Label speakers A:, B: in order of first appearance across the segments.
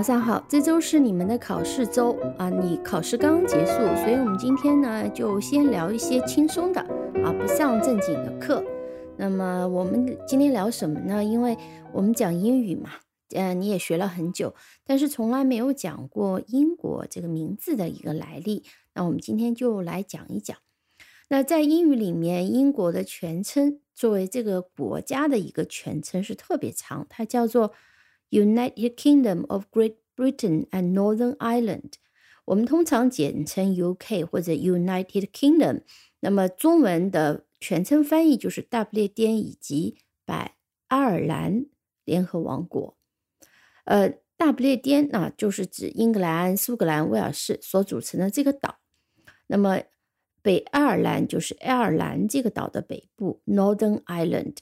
A: 早上好，这周是你们的考试周啊，你考试刚刚结束，所以我们今天呢就先聊一些轻松的啊，不上正经的课。那么我们今天聊什么呢？因为我们讲英语嘛，嗯，你也学了很久，但是从来没有讲过英国这个名字的一个来历。那我们今天就来讲一讲。那在英语里面，英国的全称作为这个国家的一个全称是特别长，它叫做。United Kingdom of Great Britain and Northern Ireland，我们通常简称 UK 或者 United Kingdom。那么中文的全称翻译就是大不列颠以及北爱尔兰联合王国。呃，大不列颠啊，就是指英格兰、苏格兰、威尔士所组成的这个岛。那么北爱尔兰就是爱尔兰这个岛的北部 Northern Ireland。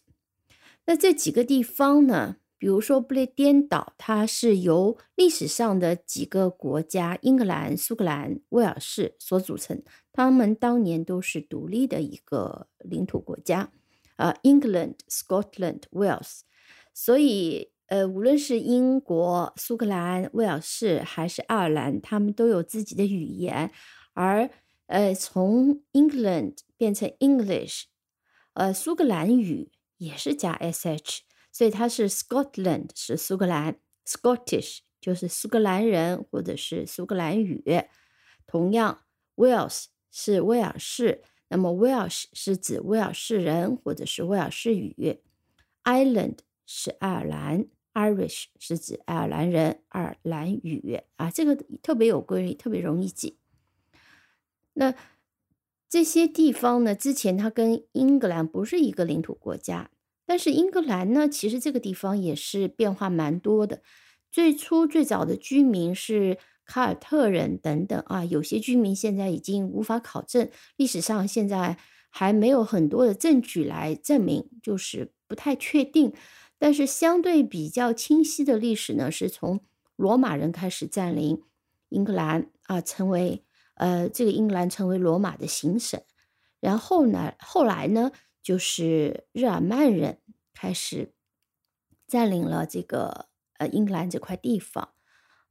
A: 那这几个地方呢？比如说，不列颠岛，它是由历史上的几个国家——英格兰、苏格兰、威尔士所组成。他们当年都是独立的一个领土国家，啊，England、Scotland、Wales。所以，呃，无论是英国、苏格兰、威尔士还是爱尔兰，他们都有自己的语言。而，呃，从 England 变成 English，呃，苏格兰语也是加 sh。所以它是 Scotland 是苏格兰，Scottish 就是苏格兰人或者是苏格兰语。同样，Wales 是威尔士，那么 Welsh 是指威尔士人或者是威尔士语。Ireland 是爱尔兰，Irish 是指爱尔兰人，爱尔兰语啊，这个特别有规律，特别容易记。那这些地方呢，之前它跟英格兰不是一个领土国家。但是英格兰呢，其实这个地方也是变化蛮多的。最初最早的居民是凯尔特人等等啊，有些居民现在已经无法考证，历史上现在还没有很多的证据来证明，就是不太确定。但是相对比较清晰的历史呢，是从罗马人开始占领英格兰啊，成为呃这个英格兰成为罗马的行省，然后呢，后来呢。就是日耳曼人开始占领了这个呃英格兰这块地方，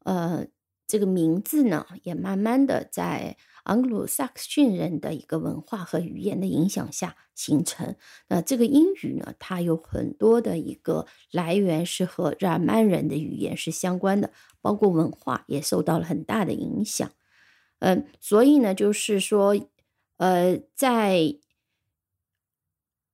A: 呃，这个名字呢也慢慢的在盎格鲁撒克逊人的一个文化和语言的影响下形成。那这个英语呢，它有很多的一个来源是和日耳曼人的语言是相关的，包括文化也受到了很大的影响。嗯，所以呢，就是说，呃，在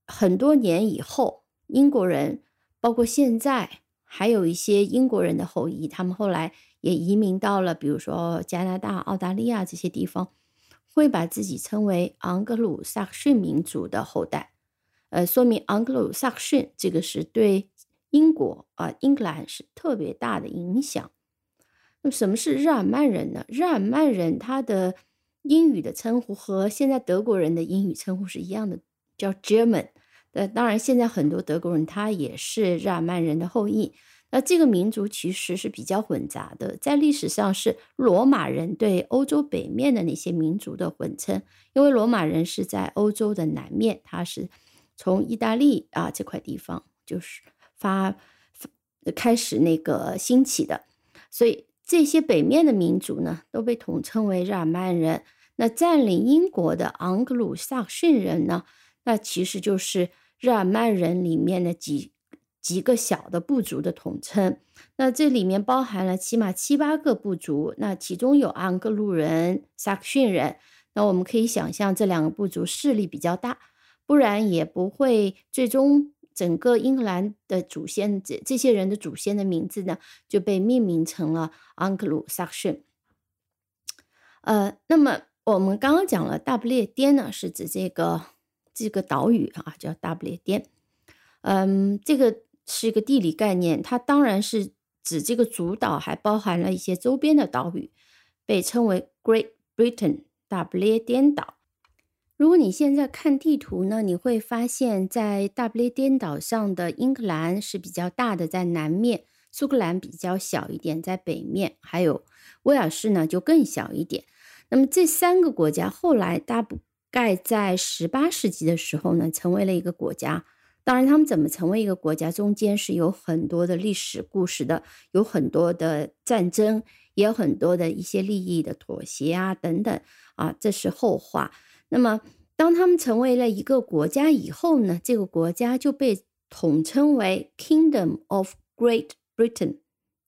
A: 很多年以后，英国人包括现在还有一些英国人的后裔，他们后来也移民到了，比如说加拿大、澳大利亚这些地方，会把自己称为盎格鲁撒克逊民族的后代。呃，说明盎格鲁撒克逊这个是对英国啊，英格兰是特别大的影响。那么，什么是日耳曼人呢？日耳曼人他的英语的称呼和现在德国人的英语称呼是一样的，叫 German。呃，当然，现在很多德国人他也是日耳曼人的后裔。那这个民族其实是比较混杂的，在历史上是罗马人对欧洲北面的那些民族的混称，因为罗马人是在欧洲的南面，他是从意大利啊这块地方就是发开始那个兴起的，所以这些北面的民族呢都被统称为日耳曼人。那占领英国的盎格鲁撒克逊人呢，那其实就是。日耳曼人里面的几几个小的部族的统称，那这里面包含了起码七八个部族，那其中有盎格鲁人、萨克逊人。那我们可以想象，这两个部族势力比较大，不然也不会最终整个英格兰的祖先这这些人的祖先的名字呢就被命名成了盎格鲁撒克逊。呃，那么我们刚刚讲了大不列颠呢，是指这个。这个岛屿啊，叫大不列颠。嗯，这个是一个地理概念，它当然是指这个主岛，还包含了一些周边的岛屿，被称为 Great Britain 大不列颠岛。如果你现在看地图呢，你会发现在大不列颠岛上的英格兰是比较大的，在南面；苏格兰比较小一点，在北面；还有威尔士呢，就更小一点。那么这三个国家后来大不。盖在十八世纪的时候呢，成为了一个国家。当然，他们怎么成为一个国家，中间是有很多的历史故事的，有很多的战争，也有很多的一些利益的妥协啊，等等啊，这是后话。那么，当他们成为了一个国家以后呢，这个国家就被统称为 Kingdom of Great Britain，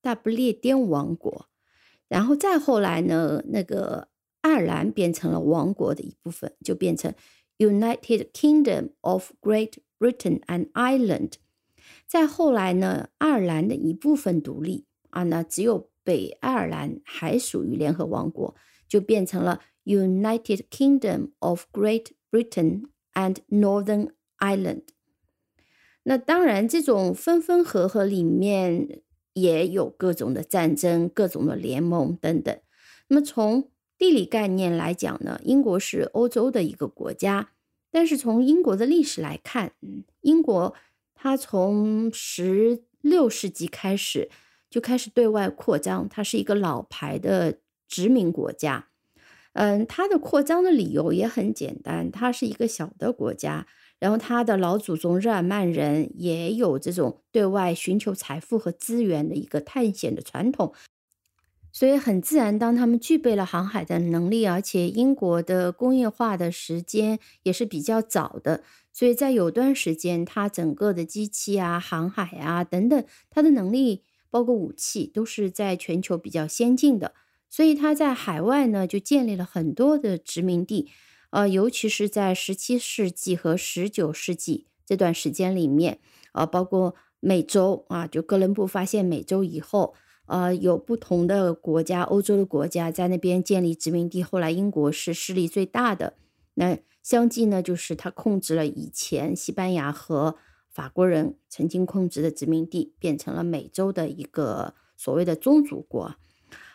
A: 大不列颠王国。然后再后来呢，那个爱尔兰变成了王国的一部分，就变成 United Kingdom of Great。Britain and Ireland，再后来呢，爱尔兰的一部分独立啊，那只有北爱尔兰还属于联合王国，就变成了 United Kingdom of Great Britain and Northern Ireland。那当然，这种分分合合里面也有各种的战争、各种的联盟等等。那么从地理概念来讲呢，英国是欧洲的一个国家。但是从英国的历史来看，英国它从十六世纪开始就开始对外扩张，它是一个老牌的殖民国家。嗯，它的扩张的理由也很简单，它是一个小的国家，然后它的老祖宗日耳曼人也有这种对外寻求财富和资源的一个探险的传统。所以很自然，当他们具备了航海的能力，而且英国的工业化的时间也是比较早的，所以在有段时间，它整个的机器啊、航海啊等等，它的能力包括武器都是在全球比较先进的。所以它在海外呢就建立了很多的殖民地，呃，尤其是在十七世纪和十九世纪这段时间里面，啊，包括美洲啊，就哥伦布发现美洲以后。呃，有不同的国家，欧洲的国家在那边建立殖民地。后来英国是势力最大的，那相继呢，就是他控制了以前西班牙和法国人曾经控制的殖民地，变成了美洲的一个所谓的宗主国。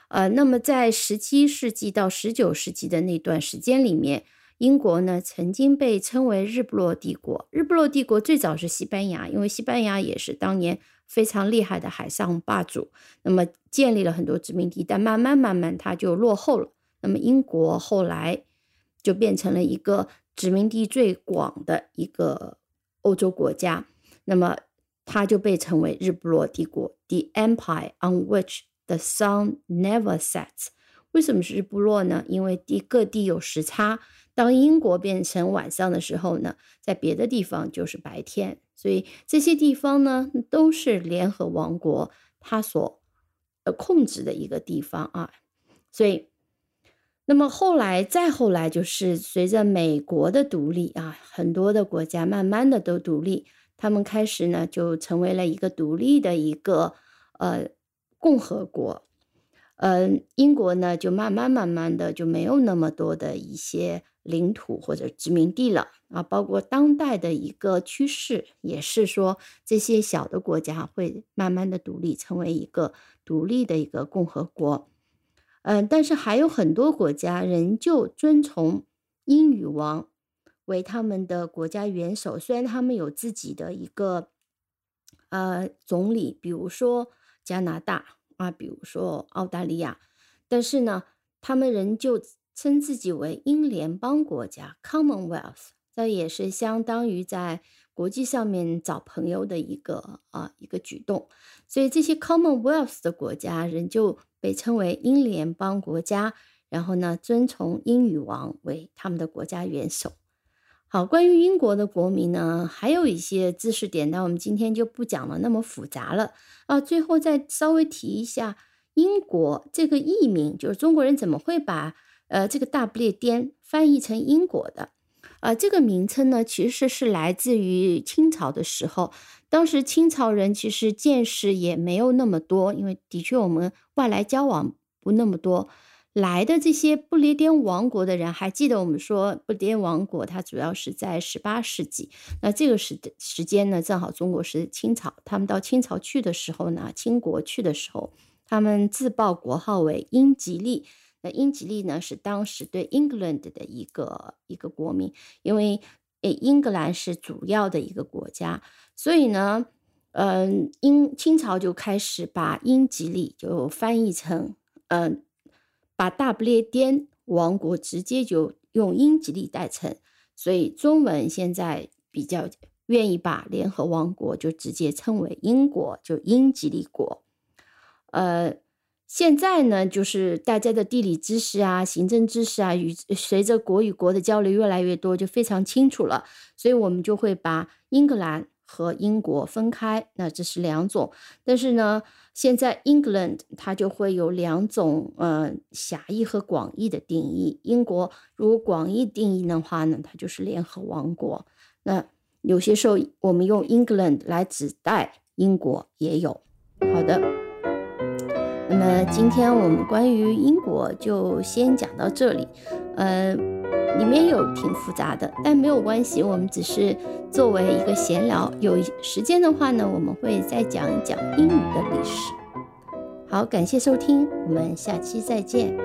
A: 呃，那么在十七世纪到十九世纪的那段时间里面，英国呢曾经被称为日不落帝国。日不落帝国最早是西班牙，因为西班牙也是当年。非常厉害的海上霸主，那么建立了很多殖民地，但慢慢慢慢它就落后了。那么英国后来就变成了一个殖民地最广的一个欧洲国家，那么它就被称为日不落帝国 （The Empire on which the sun never sets）。为什么是日不落呢？因为地各地有时差，当英国变成晚上的时候呢，在别的地方就是白天。所以这些地方呢，都是联合王国它所呃控制的一个地方啊。所以，那么后来再后来，就是随着美国的独立啊，很多的国家慢慢的都独立，他们开始呢就成为了一个独立的一个呃共和国。嗯，英国呢就慢慢慢慢的就没有那么多的一些。领土或者殖民地了啊，包括当代的一个趋势，也是说这些小的国家会慢慢的独立，成为一个独立的一个共和国。嗯，但是还有很多国家仍旧遵从英女王为他们的国家元首，虽然他们有自己的一个呃总理，比如说加拿大啊，比如说澳大利亚，但是呢，他们仍旧。称自己为英联邦国家 （Commonwealth），这也是相当于在国际上面找朋友的一个啊一个举动。所以这些 Commonwealth 的国家仍旧被称为英联邦国家，然后呢，遵从英女王为他们的国家元首。好，关于英国的国民呢，还有一些知识点，那我们今天就不讲了，那么复杂了啊。最后再稍微提一下，英国这个译名，就是中国人怎么会把。呃，这个大不列颠翻译成英国的，呃，这个名称呢，其实是来自于清朝的时候。当时清朝人其实见识也没有那么多，因为的确我们外来交往不那么多。来的这些不列颠王国的人，还记得我们说不列颠王国它主要是在十八世纪。那这个时时间呢，正好中国是清朝，他们到清朝去的时候呢，清国去的时候，他们自报国号为英吉利。那英吉利呢，是当时对 England 的一个一个国民，因为诶，英格兰是主要的一个国家，所以呢，嗯，英清朝就开始把英吉利就翻译成，嗯，把大不列颠王国直接就用英吉利代称，所以中文现在比较愿意把联合王国就直接称为英国，就英吉利国。呃，现在呢，就是大家的地理知识啊、行政知识啊，与随着国与国的交流越来越多，就非常清楚了。所以我们就会把英格兰和英国分开，那这是两种。但是呢，现在 England 它就会有两种，呃，狭义和广义的定义。英国如果广义定义的话呢，它就是联合王国。那有些时候我们用 England 来指代英国也有。好的。那么今天我们关于英国就先讲到这里，呃，里面有挺复杂的，但没有关系，我们只是作为一个闲聊。有时间的话呢，我们会再讲一讲英语的历史。好，感谢收听，我们下期再见。